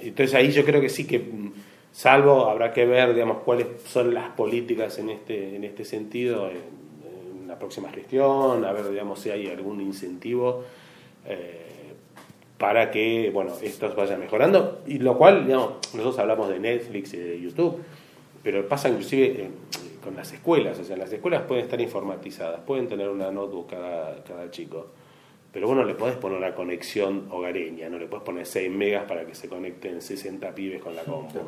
Entonces ahí yo creo que sí que, mm, salvo habrá que ver, digamos, cuáles son las políticas en este, en este sentido en, en la próxima gestión, a ver, digamos, si hay algún incentivo para que, bueno, esto vaya mejorando. Y lo cual, digamos, nosotros hablamos de Netflix y de YouTube, pero pasa inclusive eh, con las escuelas, o sea, las escuelas pueden estar informatizadas, pueden tener una notebook cada, cada chico, pero bueno, le podés poner una conexión hogareña, no le podés poner 6 megas para que se conecten 60 pibes con la compu.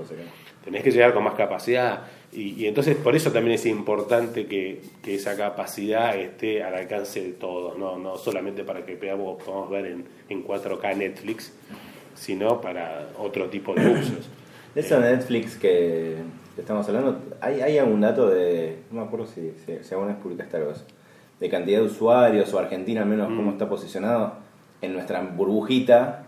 Tenés que llegar con más capacidad y, y entonces por eso también es importante que, que, esa capacidad esté al alcance de todos, no, no solamente para que podamos, podamos ver en, en 4K Netflix, sino para otro tipo de [coughs] usos. De eso de Netflix que, estamos hablando, ¿hay, ¿hay algún dato de, no me acuerdo si, si, si alguna vez publicaste algo eso, de cantidad de usuarios o Argentina al menos cómo Mm. está posicionado en nuestra burbujita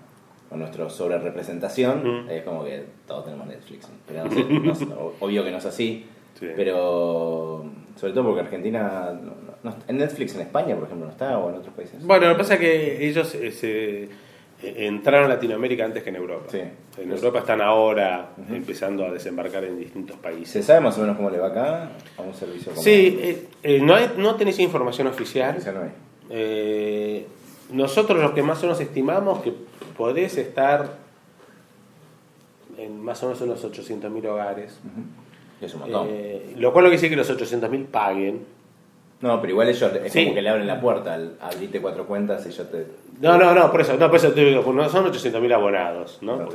o nuestra sobre representación Mm. es como que todos tenemos Netflix pero no sé, no sé, [laughs] obvio que no es así Sí. pero sobre todo porque Argentina no- no- no- en Netflix en España por ejemplo no está o en otros países Bueno, lo que pasa es que ellos eh, se, entraron a Latinoamérica antes que en Europa. Sí. En Europa están ahora empezando a desembarcar en distintos ¿se países. sabe más o menos cómo le va acá a un servicio como Sí, eh, eh, no, hay- no tenés información oficial. Oficial no hay. Eh, nosotros los que más o menos estimamos que podés estar en más o menos unos 800.000 hogares. es un montón Eh, lo cual lo que dice que los 800.000 paguen. No pero igual ellos es Sí. como que le abren la puerta al abrite cuatro cuentas y yo te No, no, no, por eso, no, por eso te digo, no son 800.000 abonados, ¿no? No,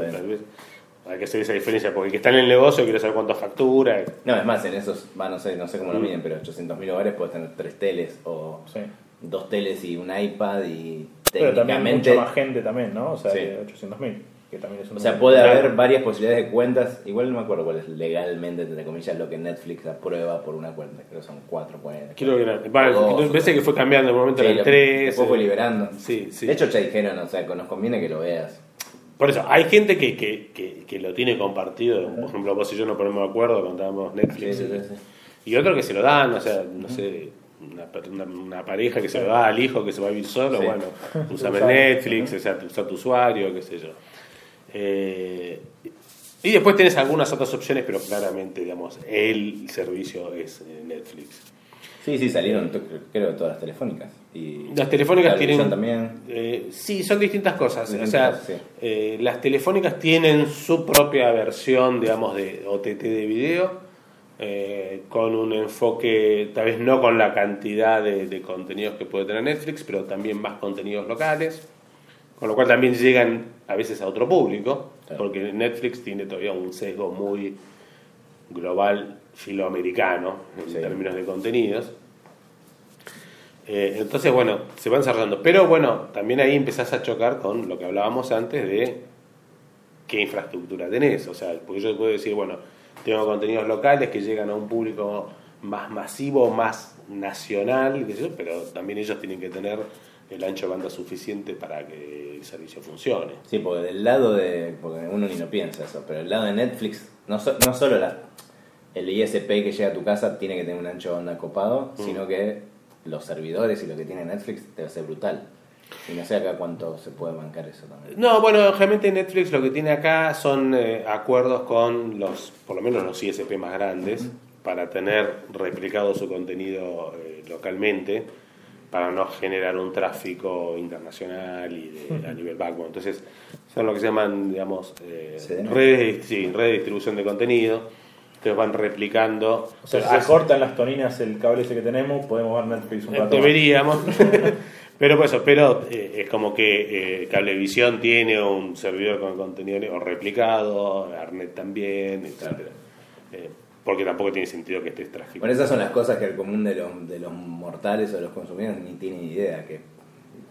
hay que hacer esa diferencia, porque el que está en el negocio quiere saber cuánto factura. No, es más, en esos, va, no sé, no sé cómo lo Mm. miden, pero 800.000 hogares puedes tener tres teles o Sí. dos teles y un iPad y Pero también técnicamente... mucha más gente también, ¿no? O sea, Sí. de 800.000, que también es un O sea, puede haber varias posibilidades de cuentas. Igual no me acuerdo cuál es legalmente, entre comillas, lo que Netflix aprueba por una cuenta. Creo que son cuatro cuentas. Creo que parece que fue cambiando en un momento Sí, eran tres. después fue eh, liberando. Sí, sí. De hecho, ya dijeron, o sea, que nos conviene que lo veas. Por eso, hay gente que, que, que, que lo tiene compartido. Por ejemplo, vos y yo nos ponemos de acuerdo cuando damos Netflix. Sí, sí, sí, sí. Y otros que se lo dan, o sea, no sé, una, una, una pareja que se lo da al hijo que se va a vivir solo, Sí. bueno, [laughs] usame. Netflix, o sea, usa tu usuario, qué sé yo. Eh, y después tienes algunas otras opciones, pero claramente, digamos, el servicio es eh, Netflix. Sí, sí, salieron, creo todas las telefónicas. Y Las telefónicas la tienen. también. eh, sí, son distintas cosas. o sea, sí. eh, las telefónicas tienen su propia versión, digamos, de OTT de video, eh, con un enfoque, tal vez no con la cantidad de, de contenidos que puede tener Netflix, pero también más contenidos locales, con lo cual también llegan a veces a otro público, Claro. porque Netflix tiene todavía un sesgo muy global filoamericano en Sí. términos de contenidos. Eh, entonces, bueno, se van desarrollando. Pero bueno, también ahí empezás a chocar con lo que hablábamos antes de qué infraestructura tenés. O sea, porque yo puedo decir, bueno, tengo contenidos locales que llegan a un público más masivo, más nacional, pero también ellos tienen que tener el ancho de banda suficiente para que el servicio funcione. Sí, porque del lado de. Porque uno ni lo piensa eso, pero del lado de Netflix, no, so- no solo la, el ISP que llega a tu casa tiene que tener un ancho de banda copado, Mm. sino que los servidores y lo que tiene Netflix debe ser brutal. Y no sé acá cuánto se puede bancar eso también. No, bueno, realmente Netflix lo que tiene acá son eh, acuerdos con los, por lo menos los ISP más grandes, para tener replicado su contenido eh, localmente, para no generar un tráfico internacional y de- a nivel backbone. Entonces, son lo que se llaman, digamos, eh, redes, sí, redes de distribución de contenido, que van replicando. O sea, se cortan las toninas el cable ese que tenemos, podemos ver Netflix un eh, rato. Deberíamos. [laughs] [laughs] pero por eso, pero eh, es como que eh, Cablevisión tiene un servidor con contenido o replicado, Arnet también. Eh, porque tampoco tiene sentido que estés tráfico. Bueno, esas son las cosas que el común de los, de los mortales o de los consumidores ni tienen idea. que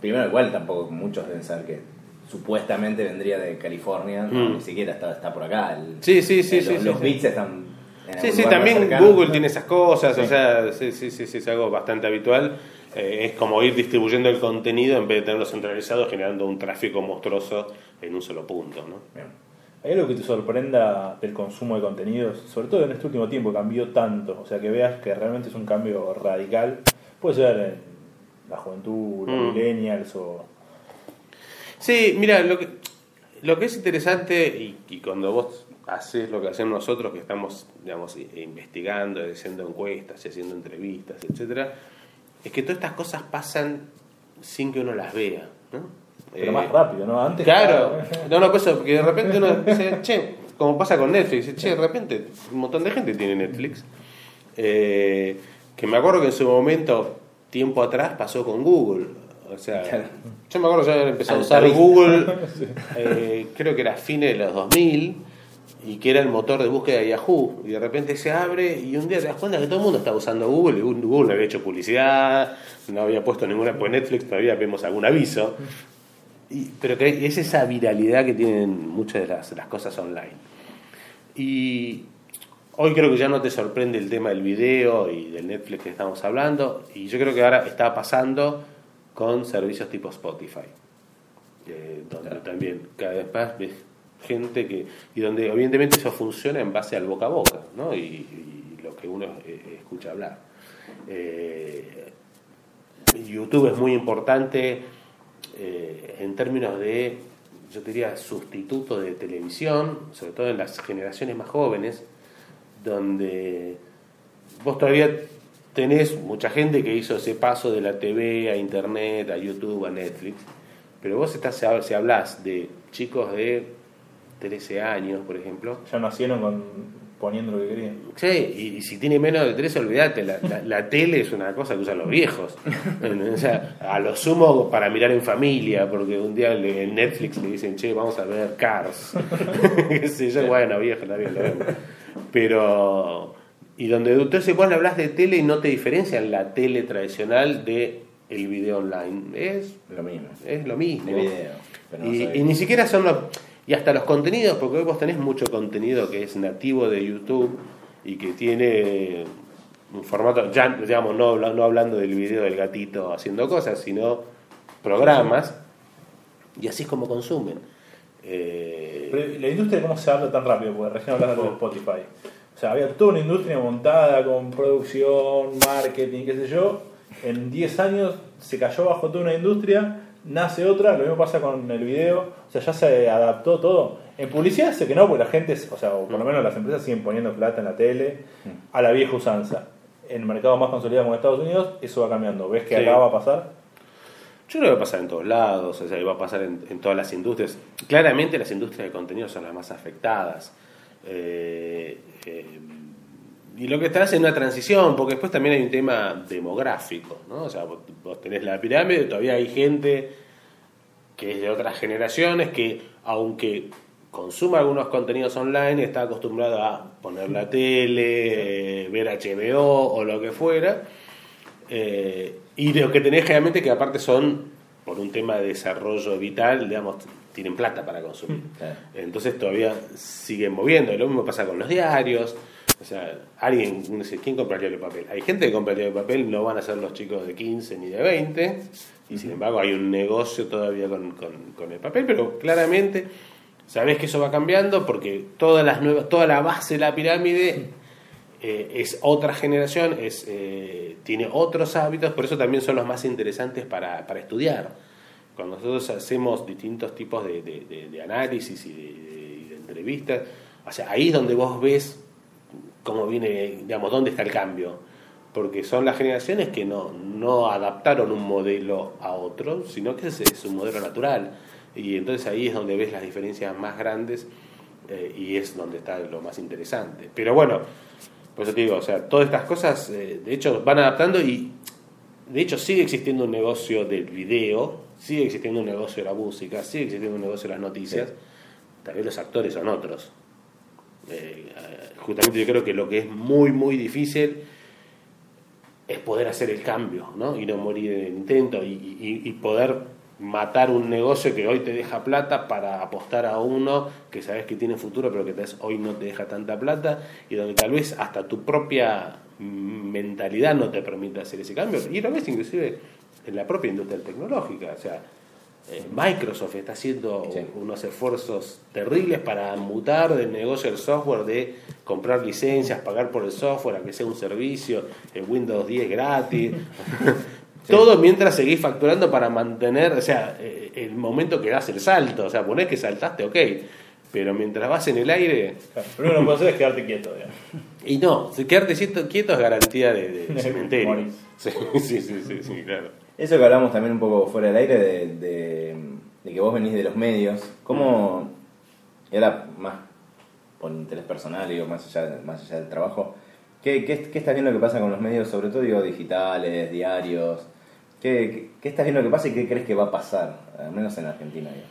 Primero, igual tampoco muchos deben saber que supuestamente vendría de California, no, Mm. ni siquiera está, está por acá. El- Sí, sí, sí, eh, sí, los, sí, los sí. bits están. en Sí, sí, también. Google tiene esas cosas, o sea, sí, sí, sí, sí, es algo bastante habitual. Eh, es como ir distribuyendo el contenido en vez de tenerlo centralizado, generando un tráfico monstruoso en un solo punto, ¿no? Bien. ¿Hay algo que te sorprenda del consumo de contenidos? Sobre todo en este último tiempo cambió tanto. O sea, que veas que realmente es un cambio radical. Puede ser en la juventud, los Mm. millennials o... Sí, mira, lo que, lo que es interesante, y, y cuando vos haces lo que hacemos nosotros, que estamos, digamos, investigando, haciendo encuestas, y haciendo entrevistas, etcétera, es que todas estas cosas pasan sin que uno las vea, ¿no? Pero Eh, más rápido, ¿no? Antes Claro, estaba- no, no, pues eso, porque de repente uno dice, che, como pasa con Netflix, dice, che, de repente un montón de gente tiene Netflix. Eh, que me acuerdo que en su momento, tiempo atrás, pasó con Google. O sea, Claro. yo me acuerdo yo haber empezado a usar. Google, [laughs] eh, creo que era fines de los 2000, y que era el motor de búsqueda de Yahoo. Y de repente se abre y un día te das cuenta que todo el mundo estaba usando Google y Google no había hecho publicidad, no había puesto ninguna, pues Netflix todavía vemos algún aviso. Y- pero que es esa viralidad que tienen muchas de las, las cosas online. Y hoy creo que ya no te sorprende el tema del video y del Netflix que estamos hablando. Y yo creo que ahora está pasando con servicios tipo Spotify. eh, donde también cada vez más ves gente que. Y donde evidentemente eso funciona en base al boca a boca, ¿no? Y, y lo que uno eh, escucha hablar. Eh, YouTube es muy importante eh, en términos de, yo diría, sustituto de televisión, sobre todo en las generaciones más jóvenes, donde vos todavía tenés mucha gente que hizo ese paso de la TV a Internet, a YouTube, a Netflix, pero vos estás, si hablas de chicos de 13 años, por ejemplo, Ya nacieron con, poniendo lo que querían. Sí, y, y si tiene menos de 13, olvídate, la, la- la tele es una cosa que usan los viejos. o sea, a lo sumo para mirar en familia, porque un día le- en Netflix le dicen, che, vamos a ver Cars. [laughs] Sé yo, bueno, viejo, está bien, lo vemos. Pero, y donde entonces vos le hablas de tele y no te diferencian la tele tradicional de el video online. Es, Lo mismo. es lo mismo. De video. pero no Y, y ni siquiera son los. Y hasta los contenidos, porque hoy vos tenés mucho contenido que es nativo de YouTube y que tiene un formato, ya digamos, no, habla- no hablando del video del gatito haciendo cosas, sino programas, y así es como consumen. Eh, Pero la industria, ¿cómo se habla tan rápido? Porque recién hablaste de Spotify. O sea, había toda una industria montada con producción, marketing, qué sé yo. En 10 años se cayó bajo toda una industria, nace otra, lo mismo pasa con el video. O sea, ya se adaptó todo. En publicidad sé que no, porque la gente, o sea, o por lo menos las empresas siguen poniendo plata en la tele a la vieja usanza. En mercados más consolidados como Estados Unidos, eso va cambiando. ¿Ves que Sí. acá va a pasar? Yo creo que va a pasar en todos lados, o sea, va a pasar en, en todas las industrias. Claramente las industrias de contenido son las más afectadas. Eh, eh, y lo que está es en una transición, porque después también hay un tema demográfico, ¿no? O sea, vos, vos tenés la pirámide, todavía hay gente que es de otras generaciones que, aunque consuma algunos contenidos online, está acostumbrado a poner la tele, eh, ver HBO o lo que fuera. Eh, y lo que tenés generalmente que aparte son, por un tema de desarrollo vital, digamos, tienen plata para consumir. Claro. Entonces todavía siguen moviendo. Lo mismo pasa con los diarios. O sea, alguien, no sé, ¿quién compra el diario de papel? Hay gente que compra el diario de papel, no van a ser los chicos de 15 ni de 20. Y sin embargo hay un negocio todavía con, con- con el papel, pero claramente sabés que eso va cambiando porque todas las nuevas, toda la base de la pirámide eh, es otra generación, es, eh, tiene otros hábitos, por eso también son los más interesantes para, para estudiar. Cuando nosotros hacemos distintos tipos de, de- de- de análisis y de entrevistas, o sea, ahí es donde vos ves cómo viene, digamos, dónde está el cambio. Porque son las generaciones que no, no adaptaron un modelo a otro, sino que es, es un modelo natural. Y entonces ahí es donde ves las diferencias más grandes eh, y es donde está lo más interesante. Pero bueno, por eso te digo, o sea, todas estas cosas, eh, de hecho, van adaptando y de hecho sigue existiendo un negocio del video, sigue existiendo un negocio de la música, sigue existiendo un negocio de las noticias. Tal vez los actores son otros. Eh, justamente yo creo que lo que es muy, muy difícil es poder hacer el cambio, ¿no? Y no morir en el intento y, poder matar un negocio que hoy te deja plata para apostar a uno que sabes que tiene futuro pero que hoy no te deja tanta plata y donde tal vez hasta tu propia mentalidad no te permite hacer ese cambio. Y lo ves inclusive en la propia industria tecnológica, o sea, Microsoft está haciendo Sí. unos esfuerzos terribles para mutar del negocio del software, de comprar licencias, pagar por el software, a que sea un servicio, en Windows 10 gratis. [laughs] [laughs] Todo mientras seguís facturando para mantener, o sea, eh, el momento que das el salto, o sea, ponés que saltaste, ok, pero mientras vas en el aire, Claro, Lo que puedes hacer es quedarte quieto. y no, quedarte quieto, quieto es garantía de, de [laughs] cementerio. Sí, sí, sí, claro. Eso que hablamos también un poco fuera del aire, de, de- que vos venís de los medios, ¿cómo, y ahora más por interés personal, digo, más allá, más allá del trabajo, ¿qué, qué, qué estás viendo que pasa con los medios, sobre todo digo, digitales, diarios? ¿Qué, qué, qué estás viendo que pasa y qué crees que va a pasar? Al menos en Argentina. digo.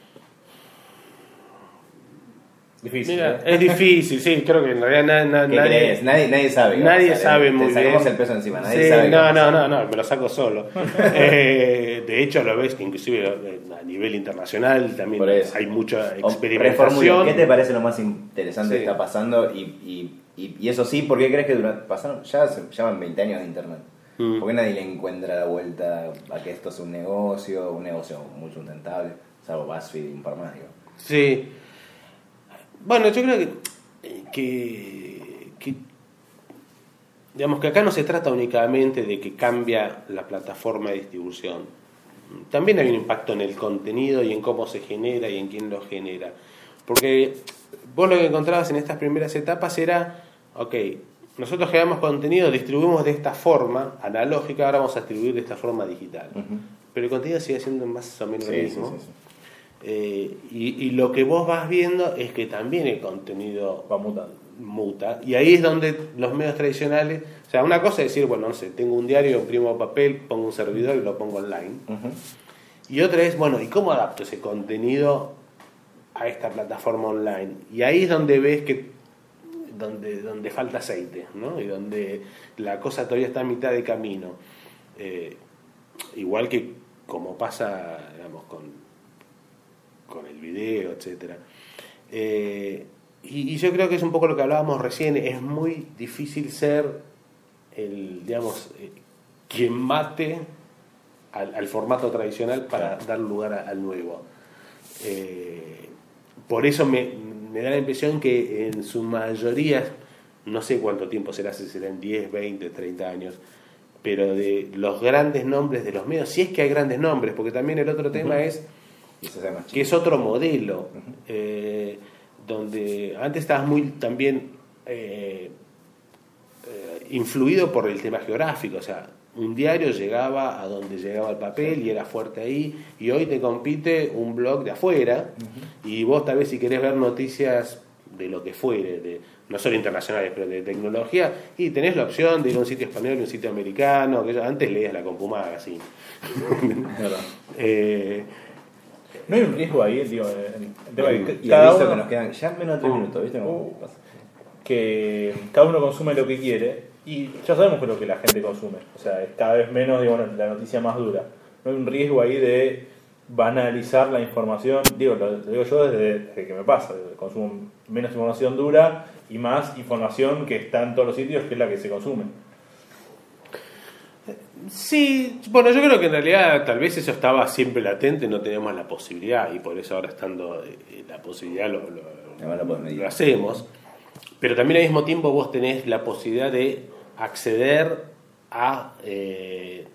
Difícil. Mira, ¿eh? es difícil, sí, creo que en realidad na- na- ¿Qué nadie, crees? Nadie, nadie sabe. nadie sabe muy bien. el peso encima, nadie Sí, sabe. no, no, no, no, me lo saco solo. [laughs] Eh, de hecho, lo ves que inclusive eh, a nivel internacional también hay mucha experimentación. ¿Qué te parece lo más interesante Sí. que está pasando? Y, y, y, y eso sí, ¿por qué crees que durante, pasaron, ya se llaman 20 años de internet? Mm. ¿Por qué nadie le encuentra la vuelta a que esto es un negocio, un negocio muy sustentable? Salvo BuzzFeed y un par más, digo. Sí. Bueno, yo creo que, que, que- digamos que acá no se trata únicamente de que cambia la plataforma de distribución. También hay un impacto en el contenido y en cómo se genera y en quién lo genera. Porque vos lo que encontrabas en estas primeras etapas era, ok, nosotros generamos contenido, distribuimos de esta forma analógica, ahora vamos a distribuir de esta forma digital. Pero el contenido sigue siendo más o menos Sí, lo sí, mismo. sí, sí. Eh, y, y lo que vos vas viendo es que también el contenido Va mutando. muta. Y ahí es donde los medios tradicionales, o sea, una cosa es decir, bueno, no sé, tengo un diario, imprimo papel, pongo un servidor y lo pongo online. Y otra es, bueno, ¿y cómo adapto ese contenido a esta plataforma online? Y ahí es donde ves que donde, donde falta aceite, ¿no? Y donde la cosa todavía está a mitad de camino. Eh, igual que como pasa, digamos, con, con el video, etcétera. Eh, y, y yo creo que es un poco lo que hablábamos recién, es muy difícil ser el, digamos, eh, quien mate al, al formato tradicional para dar lugar a- al nuevo. Eh, por eso me, me da la impresión que en su mayoría, no sé cuánto tiempo será, si serán 10, 20, 30 años, pero de los grandes nombres de los medios, si es que hay grandes nombres, porque también el otro tema es que es otro modelo, eh, donde antes estabas muy también eh, eh, influido por el tema geográfico, o sea, un diario llegaba a donde llegaba el papel y era fuerte ahí, y hoy te compite un blog de afuera, y vos tal vez si querés ver noticias de lo que fuere, de, no solo internacionales, pero de tecnología, y tenés la opción de ir a un sitio español y un sitio americano, que yo- antes leías la Compumag, así. [laughs] No hay un riesgo ahí, digo, en- en tema Y, que y cada uno- que nos quedan ya menos de tres minutos, ¿viste? Uh. que cada uno consume lo que quiere y ya sabemos que es lo que la gente consume. O sea, es cada vez menos digo, bueno, la noticia más dura. No hay un riesgo ahí de banalizar la información. Digo, lo, lo digo yo desde, desde que me pasa. Consumo menos información dura y más información que está en todos los sitios, que es la que se consume. Sí, bueno, yo creo que en realidad tal vez eso estaba siempre latente, no teníamos la posibilidad y por eso ahora estando eh, la posibilidad lo, lo- lo hacemos. Pero también al mismo tiempo vos tenés la posibilidad de acceder a eh,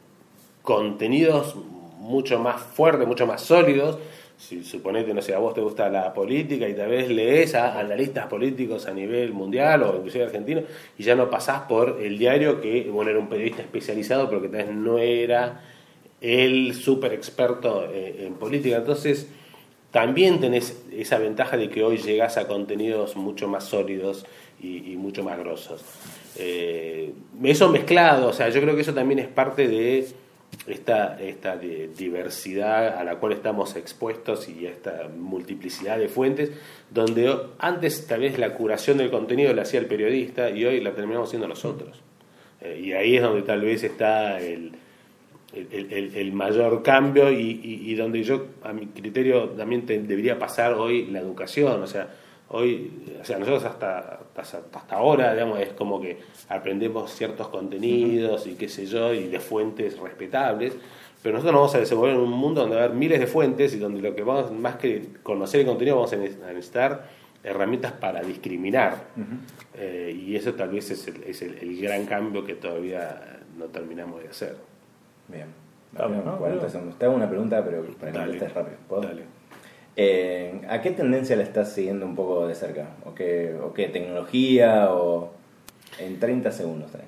contenidos mucho más fuertes, mucho más sólidos. Si suponete, no sé, a vos te gusta la política y tal vez lees a analistas políticos a nivel mundial o inclusive argentino y ya no pasás por el diario que, bueno, era un periodista especializado pero que tal vez no era el súper experto eh, en política. Entonces, también tenés esa ventaja de que hoy llegás a contenidos mucho más sólidos y, mucho más grosos. Eh, eso mezclado, o sea, yo creo que eso también es parte de esta, esta de- diversidad a la cual estamos expuestos y esta multiplicidad de fuentes, donde antes tal vez la curación del contenido la hacía el periodista y hoy la terminamos haciendo nosotros. Eh, y ahí es donde tal vez está el, el, el- el mayor cambio y, y- y donde yo, a mi criterio, también te- debería pasar hoy la educación. O sea, hoy, o sea, nosotros hasta, hasta, hasta ahora, digamos, es como que aprendemos ciertos contenidos y qué sé yo, y de fuentes respetables. Pero nosotros nos vamos a desenvolver en un mundo donde va a haber miles de fuentes y donde lo que vamos, más que conocer el contenido, vamos a ne- a necesitar herramientas para discriminar. Eh, y eso tal vez es, el, es el- el gran cambio que todavía no terminamos de hacer. Bien. Vamos, Nos quedan ¿no? 40 Bueno. segundos. Te hago una pregunta, pero para que contestes rápido. ¿Puedo? Dale. Eh, ¿A qué tendencia la estás siguiendo un poco de cerca? ¿O qué, o qué tecnología? ¿O en 30 segundos? tenés?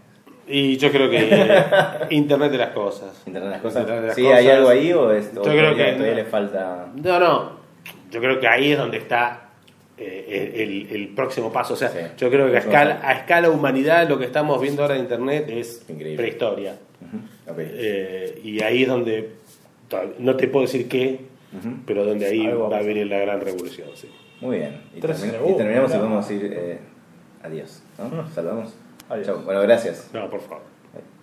Y yo creo que [laughs] Internet de las cosas. ¿Internet de las cosas? De las ¿Sí cosas. hay algo ahí o, es, o Yo creo todavía, que- todavía le falta...? No, no. Yo creo que ahí es donde está eh, el, el próximo paso. O sea, Sí. yo creo que a escala, a escala humanidad lo que estamos viendo ahora en Internet es Increíble. prehistoria. Eh, y ahí es donde, no te puedo decir qué, Pero donde ahí Algo va a venir la gran revolución. Sí. Muy bien. Y, termi- terminamos y podemos más. ir. eh, adiós. ¿no? Mm. Saludamos. Adiós. Chau. Bueno, gracias. No, por favor.